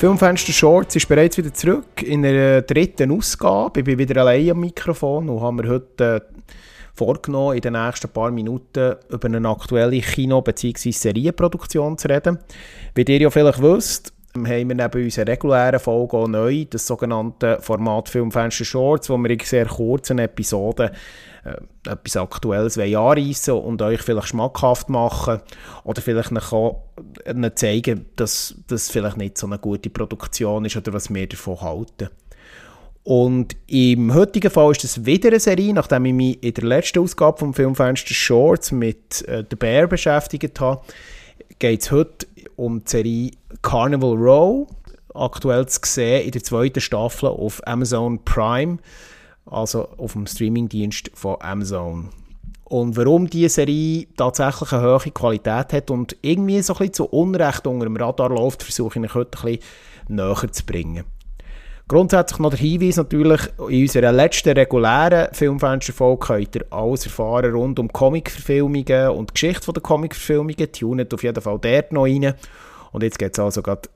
Filmfenster Shorts ist bereits wieder zurück in der dritten Ausgabe. Ich bin wieder allein am Mikrofon und haben mir heute äh, vorgenommen, in den nächsten paar Minuten über eine aktuelle Kino- bzw. Serienproduktion zu reden. Wie ihr ja vielleicht wisst, haben wir neben unserer regulären Folge auch neu das sogenannte Format Filmfenster Shorts, wo wir in sehr kurzen Episoden äh, etwas Aktuelles anreissen und euch vielleicht schmackhaft machen oder vielleicht auch zeigen, dass das vielleicht nicht so eine gute Produktion ist oder was wir davon halten. Und im heutigen Fall ist es wieder eine Serie, nachdem ich mich in der letzten Ausgabe vom Filmfenster Shorts mit äh, The Bear beschäftigt habe, geht es heute um die Serie Carnival Row, aktuell zu sehen in der zweiten Staffel auf Amazon Prime also auf dem Streamingdienst von Amazon. Und warum diese Serie tatsächlich eine hohe Qualität hat und irgendwie so ein bisschen zu Unrecht unter dem Radar läuft, versuche ich euch heute ein bisschen näher zu bringen. Grundsätzlich noch der Hinweis natürlich, in unserer letzten regulären Filmfensterfolge könnt ihr alles erfahren rund um Comicverfilmungen und die Geschichte der Comicverfilmungen. Tunet auf jeden Fall dort noch rein. Und jetzt geht es also gerade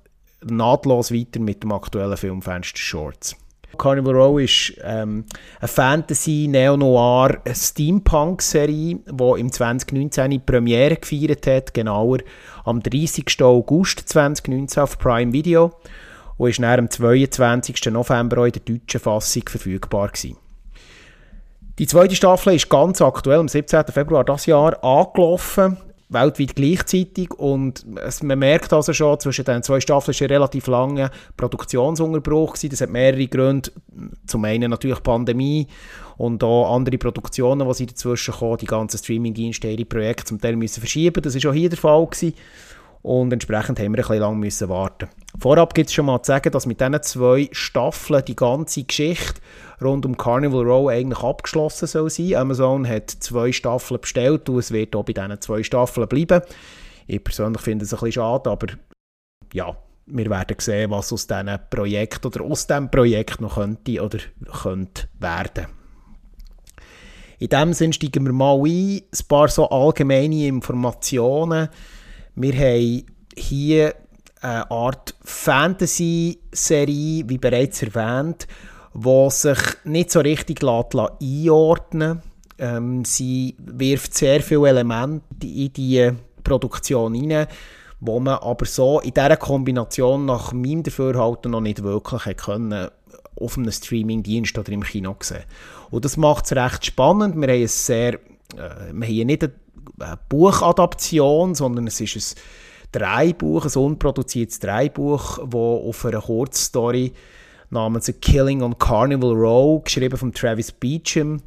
nahtlos weiter mit dem aktuellen Filmfenster Shorts. Carnival Row ist ähm, eine Fantasy, Neo-Noir, Steampunk-Serie, die im 2019 die Premiere gefeiert hat, genauer am 30. August 2019 auf Prime Video und ist nach am 22. November auch in der deutschen Fassung verfügbar gewesen. Die zweite Staffel ist ganz aktuell, am 17. Februar dieses Jahr angelaufen weltweit gleichzeitig und es, man merkt also schon, zwischen den zwei Staffeln ist ein relativ langer Produktionsunterbruch gewesen. Das hat mehrere Gründe. Zum einen natürlich Pandemie und auch andere Produktionen, die dazwischen kommen, die ganzen Streaming-Dienste, ihre Projekte zum Teil müssen verschieben. Das ist auch hier der Fall gewesen und entsprechend haben wir ein bisschen lang müssen warten. Vorab gibt es schon mal zu sagen, dass mit diesen zwei Staffeln die ganze Geschichte rund um Carnival Row eigentlich abgeschlossen soll sein. Amazon hat zwei Staffeln bestellt und es wird auch bei diesen zwei Staffeln bleiben. Ich persönlich finde es ein bisschen schade, aber ja, wir werden sehen, was aus diesem Projekt oder aus diesem Projekt noch könnte oder könnte werden. In dem Sinne steigen wir mal ein, ein paar so allgemeine Informationen. Wir haben hier eine Art Fantasy-Serie, wie bereits erwähnt, die sich nicht so richtig einordnen. Ähm, sie wirft sehr viele Elemente in die Produktion hinein, wo man aber so in dieser Kombination nach meinem Dafürhalten noch nicht wirklich können auf einem Streaming-Dienst oder im Kino sehen. Und das macht es recht spannend. Wir haben sehr, äh, wir haben nicht eine Buchadaption, sondern es ist ein Dreibuch, ein unproduziertes Dreibuch, das auf einer Kurzstory namens A Killing on Carnival Row, geschrieben von Travis Beecham,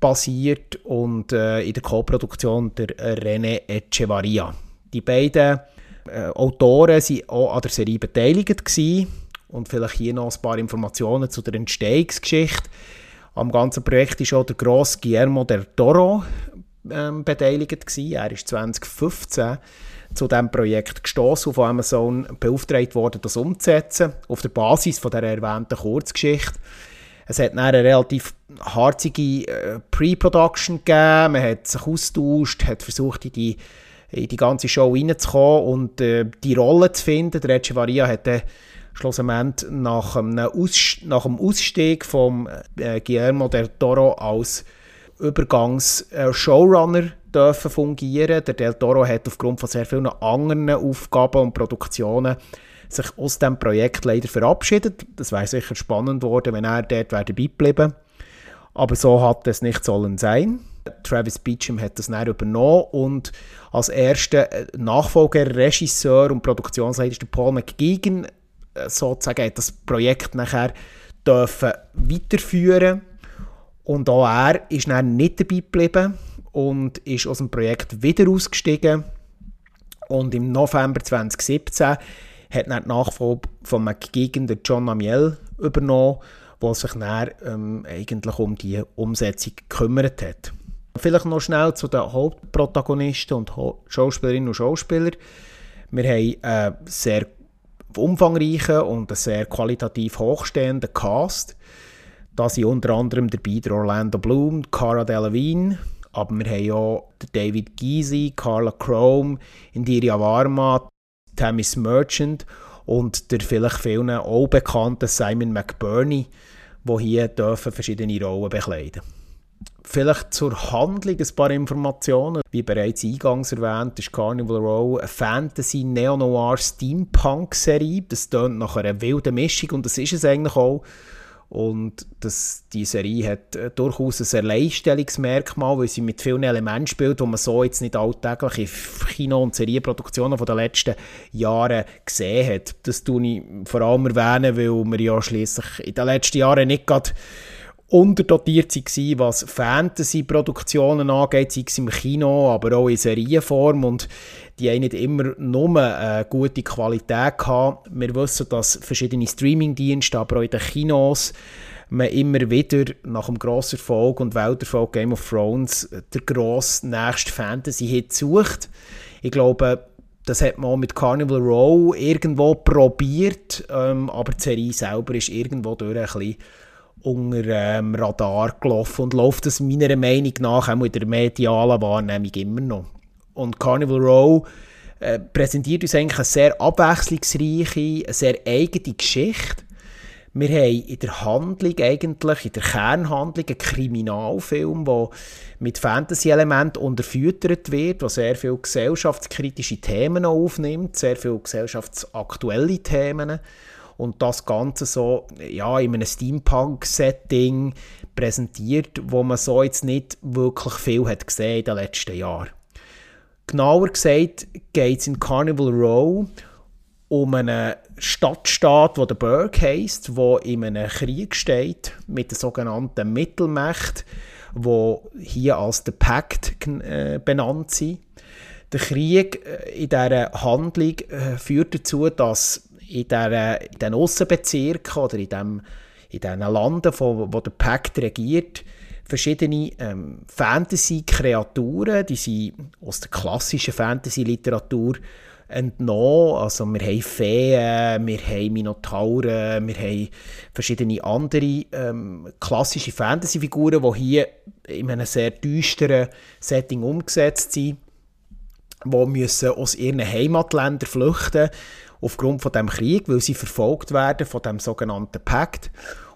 basiert und äh, in der Co-Produktion der René Echevarria. Die beiden äh, Autoren waren auch an der Serie beteiligt gewesen. und vielleicht hier noch ein paar Informationen zu der Entstehungsgeschichte. Am ganzen Projekt ist auch der grosse Guillermo del Toro ähm, beteiligt gewesen. Er ist 2015 zu diesem Projekt gestoßen und von Amazon beauftragt worden, das umzusetzen, auf der Basis von der erwähnten Kurzgeschichte. Es hat eine relativ harzige äh, Pre-Production gegeben, man hat sich austauscht, hat versucht, in die, in die ganze Show reinzukommen und äh, die Rolle zu finden. Der Echevarria hat dann schlussendlich nach, nach dem Ausstieg von äh, Guillermo del Toro als Übergangs-Showrunner äh, dürfen fungieren. Der Del Toro hat aufgrund von sehr vielen anderen Aufgaben und Produktionen sich aus dem Projekt leider verabschiedet. Das wäre sicher spannend geworden, wenn er dort dabei geblieben Aber so hat es nicht sollen sein. Travis Beecham hat das dann übernommen und als erster äh, Nachfolger, Regisseur und Produktionsleiter Paul McGeegan äh, sozusagen hat das Projekt nachher dürfen weiterführen und auch er ist dann nicht dabei geblieben und ist aus dem Projekt wieder ausgestiegen. Und im November 2017 hat dann die Nachfolge von McGeegan der John Amiel übernommen, der sich dann ähm, eigentlich um die Umsetzung gekümmert hat. Vielleicht noch schnell zu den Hauptprotagonisten und Schauspielerinnen und Schauspielern. Wir haben einen sehr umfangreichen und einen sehr qualitativ hochstehenden Cast. Da sind unter anderem dabei der Orlando Bloom, Cara Delevingne, aber wir haben auch David Gysi, Carla Chrome, Indiria Varma, Tamis Merchant und der vielleicht vielen auch bekannte Simon McBurney, wo hier verschiedene Rollen bekleiden Vielleicht zur Handlung ein paar Informationen. Wie bereits eingangs erwähnt, ist Carnival Row eine Fantasy-Neo-Noir-Steampunk-Serie. Das tönt nach einer wilden Mischung und das ist es eigentlich auch. Und das, die Serie hat äh, durchaus ein Alleinstellungsmerkmal, weil sie mit vielen Elementen spielt, die man so jetzt nicht alltäglich in Kino- und Serienproduktionen der letzten Jahre gesehen hat. Das tue ich vor allem erwähnen, weil wir ja schließlich in den letzten Jahren nicht gerade unterdotiert waren, was Fantasy-Produktionen angeht, sei es im Kino, aber auch in Serienform und die haben nicht immer nur äh, gute Qualität gehabt. Wir wissen, dass verschiedene Streaming-Dienste, aber auch in den Kinos, man immer wieder nach dem grossen Erfolg und Welterfolg Game of Thrones der grosse nächste Fantasy-Hit sucht. Ich glaube, das hat man auch mit Carnival Row irgendwo probiert, ähm, aber die Serie selber ist irgendwo durch ein bisschen unter ähm, Radar gelaufen und läuft es meiner Meinung nach auch in der medialen Wahrnehmung immer noch. Und Carnival Row äh, präsentiert uns eigentlich eine sehr abwechslungsreiche, eine sehr eigene Geschichte. Wir haben in der Handlung eigentlich, in der Kernhandlung, einen Kriminalfilm, der mit Fantasy-Elementen unterfüttert wird, der sehr viele gesellschaftskritische Themen aufnimmt, sehr viele gesellschaftsaktuelle Themen und das Ganze so ja, in einem Steampunk-Setting präsentiert, wo man so jetzt nicht wirklich viel hat gesehen in den letzten Jahren. Genauer gesagt geht es in Carnival Row um einen Stadtstaat, der der Burg heisst, wo in einem Krieg steht mit der sogenannten Mittelmacht, wo hier als der Pact äh, benannt sind. Der Krieg äh, in dieser Handlung äh, führt dazu, dass in, diesen Aussenbezirken oder in, dem, in diesen Landen, wo, wo der Pakt regiert, verschiedene ähm, Fantasy-Kreaturen, die sind aus der klassischen Fantasy-Literatur entnommen. Also wir haben Feen, wir haben Minotauren, wir haben verschiedene andere ähm, klassische Fantasy-Figuren, die hier in einem sehr düsteren Setting umgesetzt sind, die müssen aus ihren Heimatländern flüchten aufgrund von dem Krieg, weil sie verfolgt werden von dem sogenannten Pakt.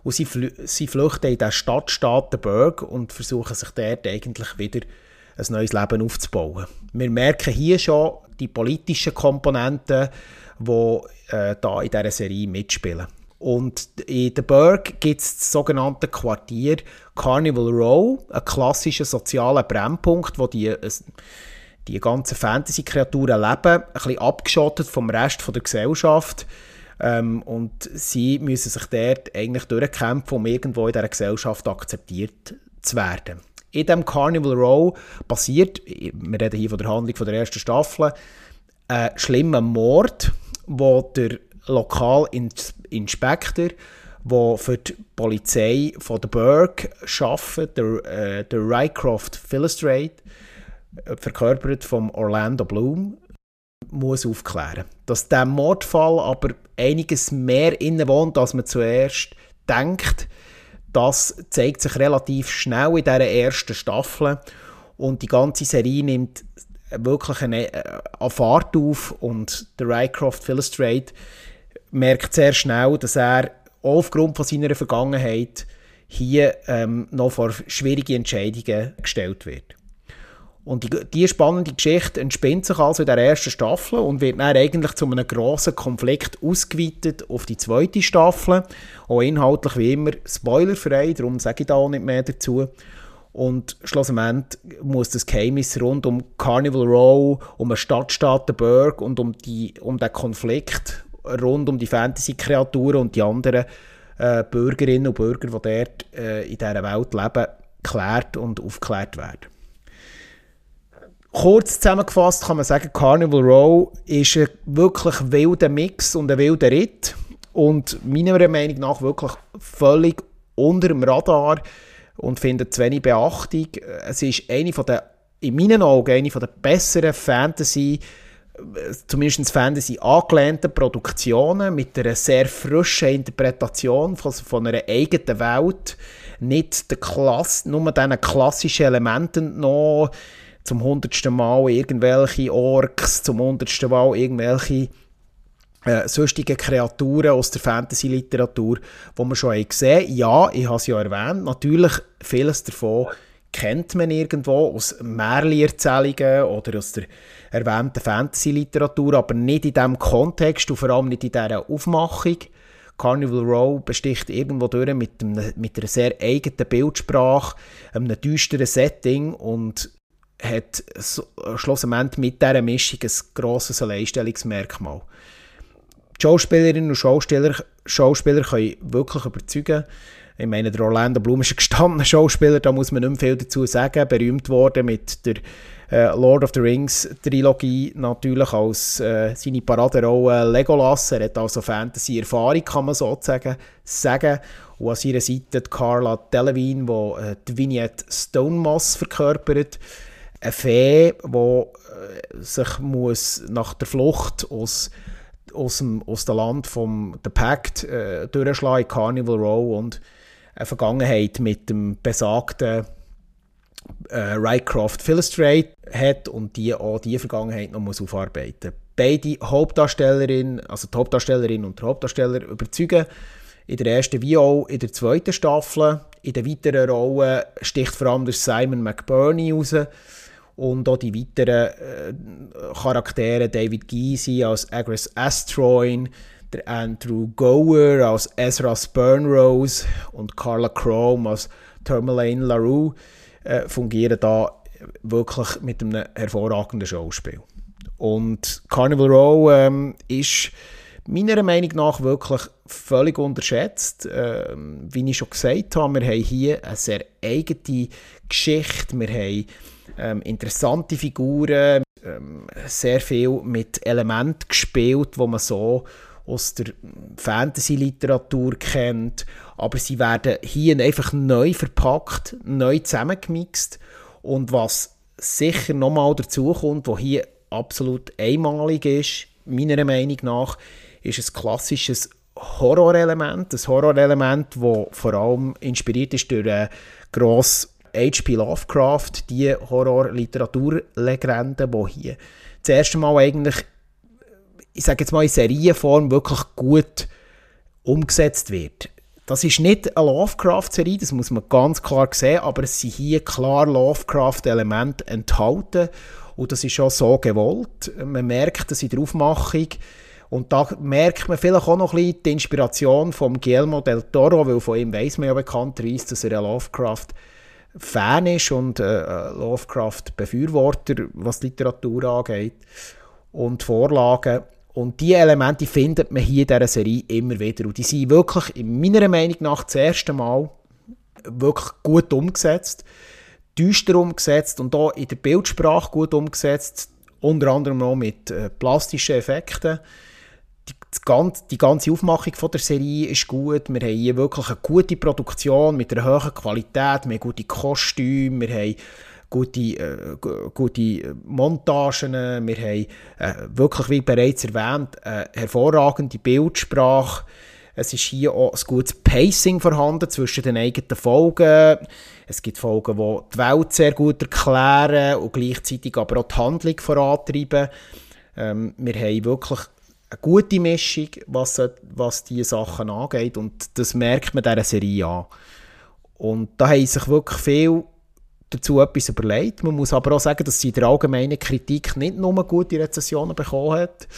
Und sie, fl sie flüchten in den Stadtstaat Berg und versuchen sich dort eigentlich wieder ein neues Leben aufzubauen. Wir merken hier schon die politischen Komponenten, die äh, da in dieser Serie mitspielen. Und in der Burg gibt es das sogenannte Quartier Carnival Row, ein klassischer sozialer Brennpunkt, wo die die ganzen Fantasy-Kreaturen leben, ein bisschen abgeschottet vom Rest der Gesellschaft. Ähm, und sie müssen sich dort eigentlich durchkämpfen, um irgendwo in dieser Gesellschaft akzeptiert zu werden. In diesem Carnival Row passiert, wir reden hier von der Handlung von der ersten Staffel, ein schlimmer Mord, wo der Lokalinspektor, der für die Polizei von der Burg arbeitet, der, äh, der Rycroft Philostrate, verkörpert vom Orlando Bloom, muss aufklären. Dass der Mordfall aber einiges mehr innewohnt, als man zuerst denkt, das zeigt sich relativ schnell in dieser ersten Staffel und die ganze Serie nimmt wirklich eine, äh, eine Fahrt auf und der Rycroft Philostrate merkt sehr schnell, dass er aufgrund von seiner Vergangenheit hier ähm, noch vor schwierige Entscheidungen gestellt wird. Und die, diese spannende Geschichte entspinnt sich also in der ersten Staffel und wird dann eigentlich zu einem grossen Konflikt ausgeweitet auf die zweite Staffel. Auch inhaltlich wie immer spoilerfrei, darum sage ich da auch nicht mehr dazu. Und schlussendlich muss das Geheimnis rund um Carnival Row, um den Stadtstaat Burg und um, die, um den Konflikt rund um die Fantasy-Kreaturen und die anderen äh, Bürgerinnen und Bürger, die dort äh, in dieser Welt leben, geklärt und aufgeklärt werden. Kurz zusammengefasst kann man sagen, Carnival Row ist ein wirklich wilder Mix und ein wilder Ritt und meiner Meinung nach wirklich völlig unter dem Radar und findet zu wenig Beachtung. Es ist eine von der, in meinen Augen eine von der besseren Fantasy, zumindest Fantasy angelehnten Produktionen mit einer sehr frischen Interpretation von, von einer eigenen Welt. Nicht der Klass, nur diesen klassischen Elementen noch zum hundertsten Mal irgendwelche Orks, zum hundertsten Mal irgendwelche äh, sonstige Kreaturen aus der Fantasy-Literatur, die wir schon gesehen haben. Ja, ich habe es ja erwähnt, natürlich vieles davon kennt man irgendwo aus Märchen-Erzählungen oder aus der erwähnten Fantasy-Literatur, aber nicht in diesem Kontext und vor allem nicht in dieser Aufmachung. Carnival Row besticht irgendwo durch mit, einem, mit einer sehr eigenen Bildsprache, einem düsteren Setting und hat so, schlussendlich mit dieser Mischung ein grosses Alleinstellungsmerkmal. Die Schauspielerinnen und Schauspieler, Schauspieler können wirklich überzeugen. Ich meine, der Orlando Bloom ist ein gestandener Schauspieler, da muss man nicht mehr viel dazu sagen. Berühmt worden mit der äh, Lord of the Rings Trilogie natürlich als äh, seine Paraderolle Legolas. Er hat also Fantasy-Erfahrung, kann man sozusagen sagen. Und an seiner Seite Carla Delevingne, die äh, die Vignette Stonemoss verkörpert. Eine Fee, die äh, sich muss nach der Flucht aus aus dem, aus dem Land vom The Pact äh, durchschlagen, Carnival Row und eine Vergangenheit mit dem besagten äh, Rycroft Philostrate hat und die auch diese Vergangenheit noch muss aufarbeiten muss. Beide Hauptdarstellerinnen, also die Hauptdarstellerin und der Hauptdarsteller, überzeugen in der ersten wie auch in der zweiten Staffel. In den weiteren Rollen sticht vor allem der Simon McBurney raus und auch die weiteren äh, Charaktere, David Giese als Agres Astroin, der Andrew Gower als Ezra Spurnrose und Carla Chrome als Tourmaline LaRue äh, fungieren da wirklich mit einem hervorragenden Schauspiel. Und Carnival Row ähm, ist meiner Meinung nach wirklich völlig unterschätzt. Ähm, wie ich schon gesagt habe, wir haben hier eine sehr eigene Geschichte, wir haben ähm, interessante Figuren, ähm, sehr viel mit Elementen gespielt, wo man so aus der Fantasy-Literatur kennt, aber sie werden hier einfach neu verpackt, neu zusammengemixt. Und was sicher nochmal dazu kommt, was hier absolut einmalig ist, meiner Meinung nach, ist ein klassisches Horrorelement, ein Horrorelement, das vor allem inspiriert ist durch eine grosse H.P. Lovecraft, die Horror-Literaturlegende, die hier das erste Mal eigentlich ich sage jetzt mal in Serienform, wirklich gut umgesetzt wird. Das ist nicht eine Lovecraft-Serie, das muss man ganz klar sehen, aber es sind hier klar Lovecraft-Elemente enthalten und das ist auch so gewollt. Man merkt das in der Aufmachung und da merkt man vielleicht auch noch ein bisschen die Inspiration von Guillermo del Toro, weil von ihm weiß man ja bekannterweise, dass er ein Lovecraft-Fan ist und äh, Lovecraft-Befürworter, was Literatur angeht und Vorlagen. Und diese Elemente findet man hier in dieser Serie immer wieder. Und die sind wirklich, in meiner Meinung nach, das erste Mal wirklich gut umgesetzt, düster umgesetzt und auch in der Bildsprache gut umgesetzt, unter anderem auch mit äh, plastischen Effekten. Die, ganze, Aufmachung der Serie ist gut. Wir haben hier wirklich eine gute Produktion mit einer hohen Qualität, wir haben gute Kostüme, wir haben gute, äh, gute Montagen, wir haben äh, wirklich, wie bereits erwähnt, äh, hervorragende Bildsprache. Es ist hier auch ein gutes Pacing vorhanden zwischen den eigenen Folgen. Es gibt Folgen, die die Welt sehr gut erklären und gleichzeitig aber auch die Handlung vorantreiben. Ähm, wir haben wirklich eine gute Mischung, was, was diese Sachen angeht und das merkt man dieser Serie an. Und da haben sich wirklich viel dazu etwas überlegt. Man muss aber auch sagen, dass sie in der allgemeinen Kritik nicht nur gute Rezessionen bekommen hat.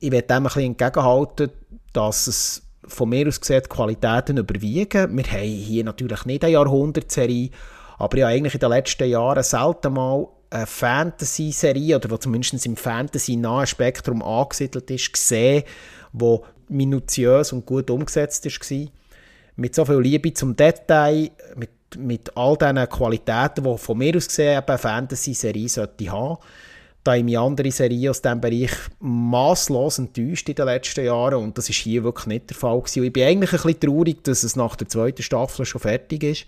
Ich werde dem ein bisschen entgegenhalten, dass es von mir aus gesehen Qualitäten überwiegen. Wir haben hier natürlich nicht eine Jahrhundertserie, aber ja eigentlich in den letzten Jahren selten mal eine Fantasy-Serie oder die zumindest im Fantasy-nahen Spektrum angesiedelt ist, gesehen, wo minutiös und gut umgesetzt war. Mit so viel Liebe zum Detail, mit mit all diesen Qualitäten, die von mir aus gesehen eine Fantasy-Serie sollte haben. Da ich mich andere Serien aus diesem Bereich masslos enttäuscht in den letzten Jahren und das ist hier wirklich nicht der Fall. Und ich bin eigentlich ein bisschen traurig, dass es nach der zweiten Staffel schon fertig ist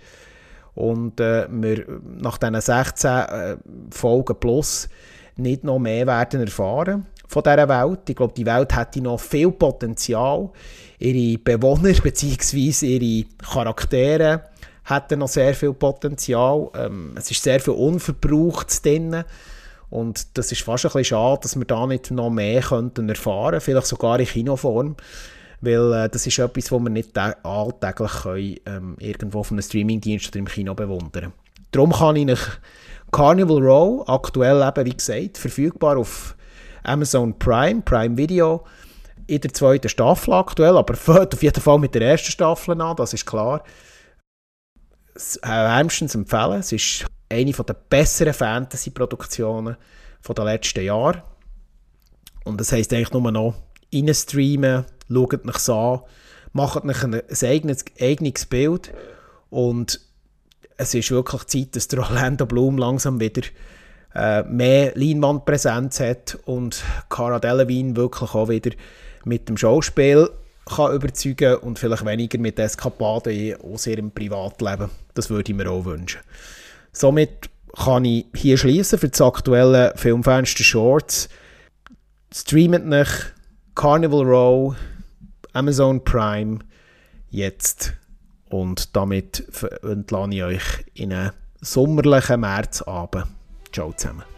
und äh, wir nach diesen 16 äh, Folgen plus nicht noch mehr werden erfahren von dieser Welt. Ich glaube, die Welt hätte noch viel Potenzial, ihre Bewohner bzw. ihre Charaktere hätten noch sehr viel Potenzial. Ähm, es ist sehr viel Unverbrauchtes drin. Und das ist fast ein bisschen schade, dass wir da nicht noch mehr könnten erfahren vielleicht sogar in Kinoform. Weil äh, das ist etwas, was wir nicht alltäglich können, ähm, irgendwo von einem Streamingdienst oder im Kino bewundern Darum kann ich Carnival Row, aktuell eben, wie gesagt, verfügbar auf Amazon Prime, Prime Video, in der zweiten Staffel aktuell, aber auf jeden Fall mit der ersten Staffel an, das ist klar. Wärmstens empfehlen. Es ist eine der besseren Fantasy-Produktionen der letzten Jahre. Und das heisst eigentlich nur noch reinstreamen, schaut euch an, macht euch ein, eigenes, eigenes Bild und es ist wirklich Zeit, dass der Orlando Bloom langsam wieder äh, mehr Leinwandpräsenz hat und Cara Delevingne wirklich auch wieder mit dem Schauspiel kann überzeugen und vielleicht weniger mit Eskapaden aus ihrem Privatleben. Das würde ich mir auch wünschen. Somit kann ich hier schließen für das aktuelle Filmfenster Shorts. Streamt nach Carnival Row, Amazon Prime jetzt und damit entlasse ich euch in einen sommerlichen Märzabend. Ciao zusammen.